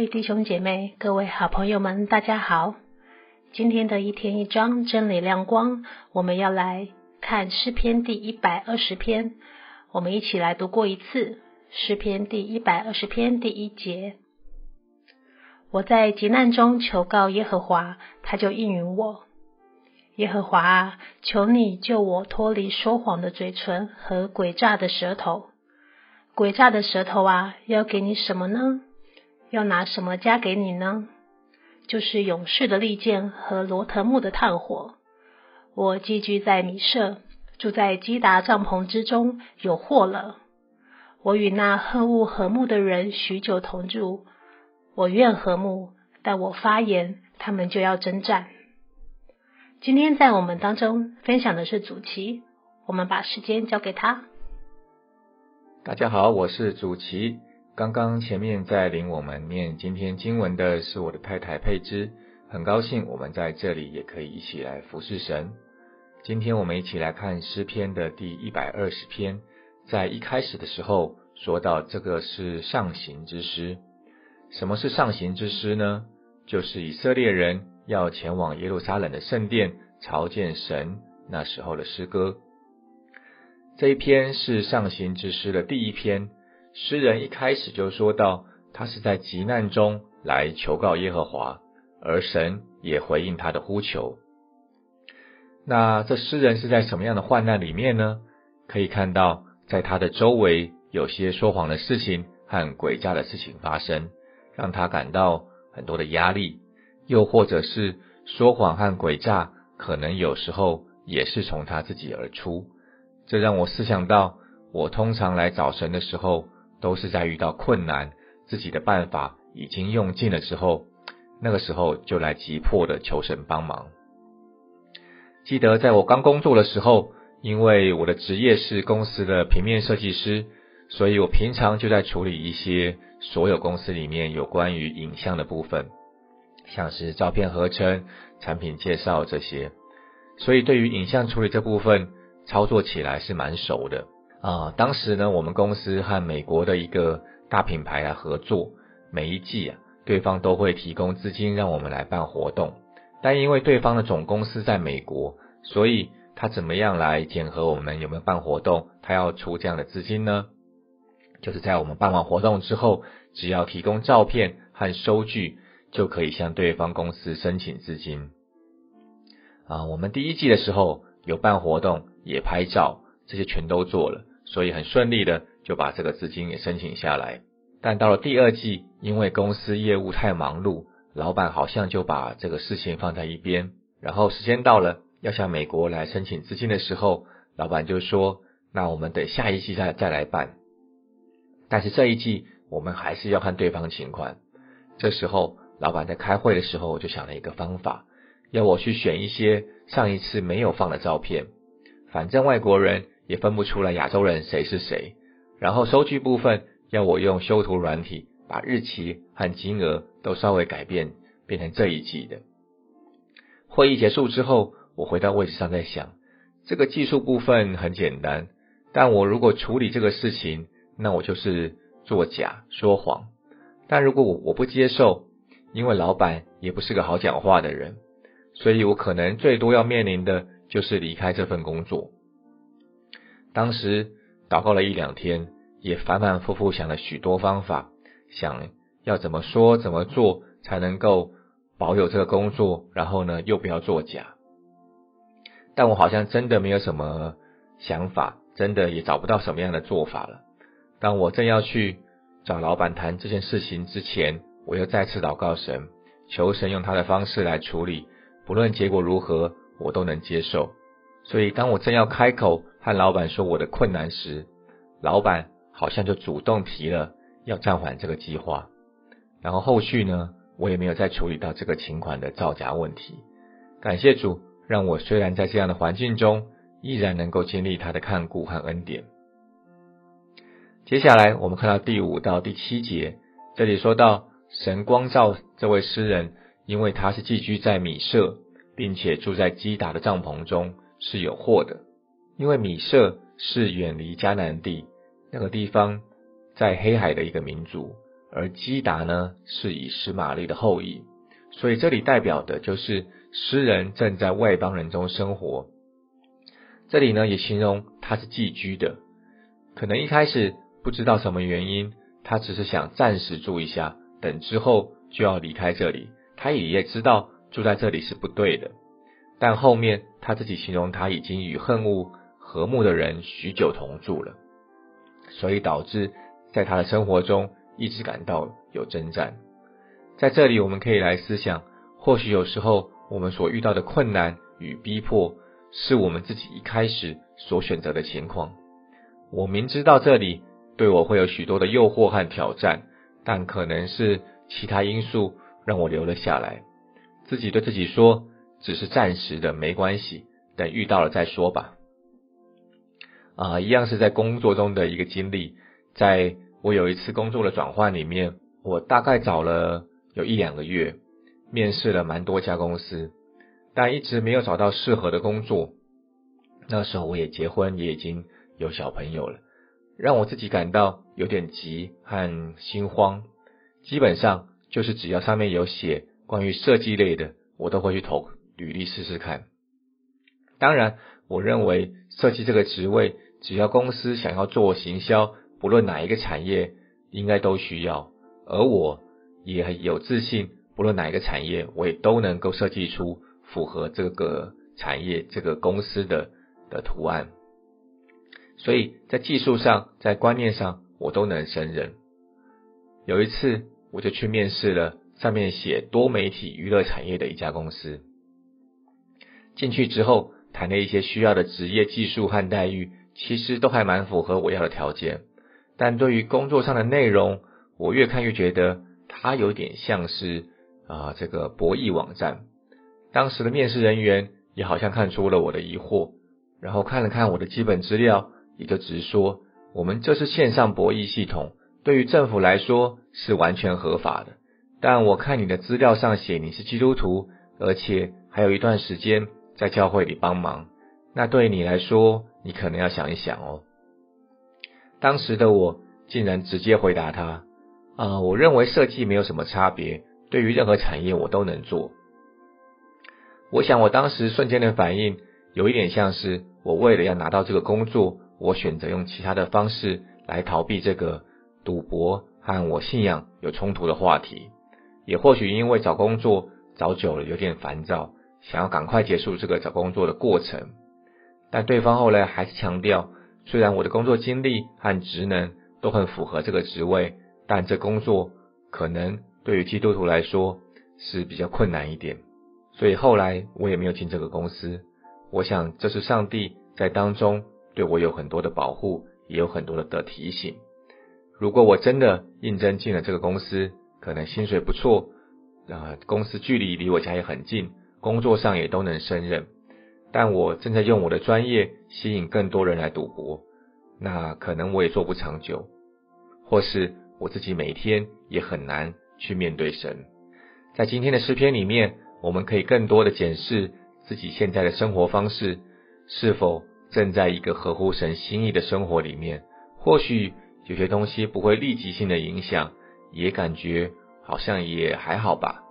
各位弟兄姐妹、各位好朋友们，大家好！今天的一天一章真理亮光，我们要来看诗篇第一百二十篇。我们一起来读过一次诗篇第一百二十篇第一节。我在急难中求告耶和华，他就应允我。耶和华啊，求你救我脱离说谎的嘴唇和诡诈的舌头。诡诈的舌头啊，要给你什么呢？要拿什么加给你呢？就是勇士的利剑和罗藤木的炭火。我寄居在米舍，住在基达帐篷之中，有祸了。我与那恨恶和睦的人许久同住。我愿和睦，但我发言，他们就要征战。今天在我们当中分享的是主奇，我们把时间交给他。大家好，我是主奇。刚刚前面在领我们念今天经文的是我的太太佩芝，很高兴我们在这里也可以一起来服侍神。今天我们一起来看诗篇的第一百二十篇，在一开始的时候说到这个是上行之诗。什么是上行之诗呢？就是以色列人要前往耶路撒冷的圣殿朝见神那时候的诗歌。这一篇是上行之诗的第一篇。诗人一开始就说到，他是在急难中来求告耶和华，而神也回应他的呼求。那这诗人是在什么样的患难里面呢？可以看到，在他的周围有些说谎的事情和诡诈的事情发生，让他感到很多的压力。又或者是说谎和诡诈，可能有时候也是从他自己而出。这让我思想到，我通常来找神的时候。都是在遇到困难，自己的办法已经用尽了之后，那个时候就来急迫的求神帮忙。记得在我刚工作的时候，因为我的职业是公司的平面设计师，所以我平常就在处理一些所有公司里面有关于影像的部分，像是照片合成、产品介绍这些，所以对于影像处理这部分操作起来是蛮熟的。啊，当时呢，我们公司和美国的一个大品牌来合作，每一季啊，对方都会提供资金让我们来办活动。但因为对方的总公司在美国，所以他怎么样来检核我们有没有办活动？他要出这样的资金呢？就是在我们办完活动之后，只要提供照片和收据，就可以向对方公司申请资金。啊，我们第一季的时候有办活动，也拍照，这些全都做了。所以很顺利的就把这个资金也申请下来，但到了第二季，因为公司业务太忙碌，老板好像就把这个事情放在一边。然后时间到了要向美国来申请资金的时候，老板就说：“那我们等下一季再再来办。”但是这一季我们还是要看对方情况。这时候老板在开会的时候我就想了一个方法，要我去选一些上一次没有放的照片，反正外国人。也分不出来亚洲人谁是谁，然后收据部分要我用修图软体把日期和金额都稍微改变，变成这一季的。会议结束之后，我回到位置上在想，这个技术部分很简单，但我如果处理这个事情，那我就是作假说谎。但如果我我不接受，因为老板也不是个好讲话的人，所以我可能最多要面临的就是离开这份工作。当时祷告了一两天，也反反复复想了许多方法，想要怎么说怎么做才能够保有这个工作，然后呢又不要作假。但我好像真的没有什么想法，真的也找不到什么样的做法了。当我正要去找老板谈这件事情之前，我又再次祷告神，求神用他的方式来处理，不论结果如何，我都能接受。所以当我正要开口。和老板说我的困难时，老板好像就主动提了要暂缓这个计划。然后后续呢，我也没有再处理到这个请款的造假问题。感谢主，让我虽然在这样的环境中，依然能够经历他的看顾和恩典。接下来我们看到第五到第七节，这里说到神光照这位诗人，因为他是寄居在米舍，并且住在基达的帐篷中，是有祸的。因为米舍是远离迦南地那个地方，在黑海的一个民族，而基达呢是以实玛利的后裔，所以这里代表的就是诗人正在外邦人中生活。这里呢也形容他是寄居的，可能一开始不知道什么原因，他只是想暂时住一下，等之后就要离开这里。他也也知道住在这里是不对的，但后面他自己形容他已经与恨恶和睦的人许久同住了，所以导致在他的生活中。一直感到有征战，在这里我们可以来思想，或许有时候我们所遇到的困难与逼迫，是我们自己一开始所选择的情况。我明知道这里对我会有许多的诱惑和挑战，但可能是其他因素让我留了下来。自己对自己说，只是暂时的，没关系，等遇到了再说吧。啊，一样是在工作中的一个经历，在。我有一次工作的转换里面，我大概找了有一两个月，面试了蛮多家公司，但一直没有找到适合的工作。那时候我也结婚，也已经有小朋友了，让我自己感到有点急和心慌。基本上就是只要上面有写关于设计类的，我都会去投履历试试看。当然，我认为设计这个职位，只要公司想要做行销。不论哪一个产业，应该都需要，而我也有自信，不论哪一个产业，我也都能够设计出符合这个产业、这个公司的的图案。所以在技术上，在观念上，我都能胜任。有一次，我就去面试了，上面写多媒体娱乐产业的一家公司。进去之后，谈了一些需要的职业技术和待遇，其实都还蛮符合我要的条件。但对于工作上的内容，我越看越觉得它有点像是啊这个博弈网站。当时的面试人员也好像看出了我的疑惑，然后看了看我的基本资料，也就直说我们这是线上博弈系统，对于政府来说是完全合法的。但我看你的资料上写你是基督徒，而且还有一段时间在教会里帮忙，那对你来说，你可能要想一想哦。当时的我竟然直接回答他：“啊，我认为设计没有什么差别，对于任何产业我都能做。”我想我当时瞬间的反应有一点像是我为了要拿到这个工作，我选择用其他的方式来逃避这个赌博和我信仰有冲突的话题。也或许因为找工作找久了有点烦躁，想要赶快结束这个找工作的过程。但对方后来还是强调。虽然我的工作经历和职能都很符合这个职位，但这工作可能对于基督徒来说是比较困难一点，所以后来我也没有进这个公司。我想这是上帝在当中对我有很多的保护，也有很多的的提醒。如果我真的应征进了这个公司，可能薪水不错，啊，公司距离离我家也很近，工作上也都能胜任。但我正在用我的专业吸引更多人来赌博，那可能我也做不长久，或是我自己每天也很难去面对神。在今天的诗篇里面，我们可以更多的检视自己现在的生活方式，是否正在一个合乎神心意的生活里面。或许有些东西不会立即性的影响，也感觉好像也还好吧。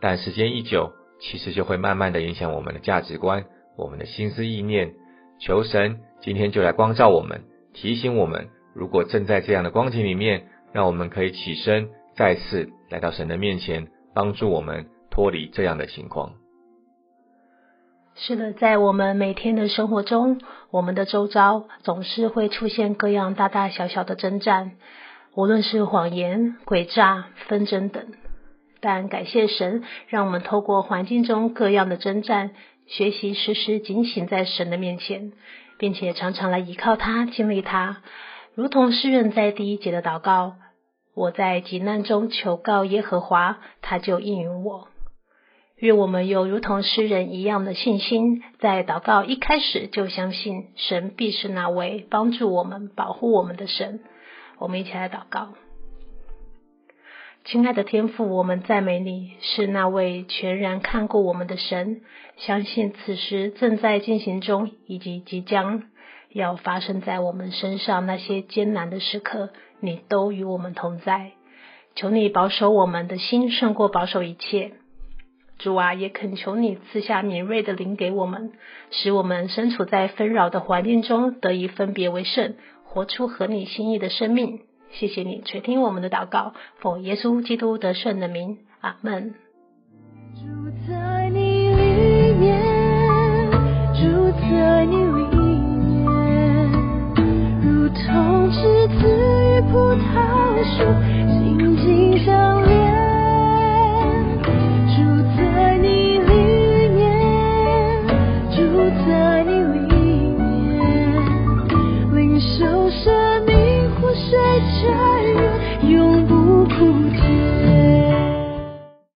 但时间一久，其实就会慢慢的影响我们的价值观。我们的心思意念，求神今天就来光照我们，提醒我们，如果正在这样的光景里面，让我们可以起身，再次来到神的面前，帮助我们脱离这样的情况。是的，在我们每天的生活中，我们的周遭总是会出现各样大大小小的征战，无论是谎言、诡诈、纷争等。但感谢神，让我们透过环境中各样的征战。学习时时警醒在神的面前，并且常常来依靠他、经历他，如同诗人在第一节的祷告：“我在急难中求告耶和华，他就应允我。”愿我们有如同诗人一样的信心，在祷告一开始就相信神必是那位帮助我们、保护我们的神。我们一起来祷告。亲爱的天父，我们赞美你，是那位全然看顾我们的神。相信此时正在进行中，以及即将要发生在我们身上那些艰难的时刻，你都与我们同在。求你保守我们的心胜过保守一切。主啊，也恳求你赐下敏锐的灵给我们，使我们身处在纷扰的环境中得以分别为圣，活出合你心意的生命。谢谢你垂听我们的祷告，奉耶稣基督得胜的名，阿门。住在你里面，住在你里面，如同栀子与葡萄树。紧紧相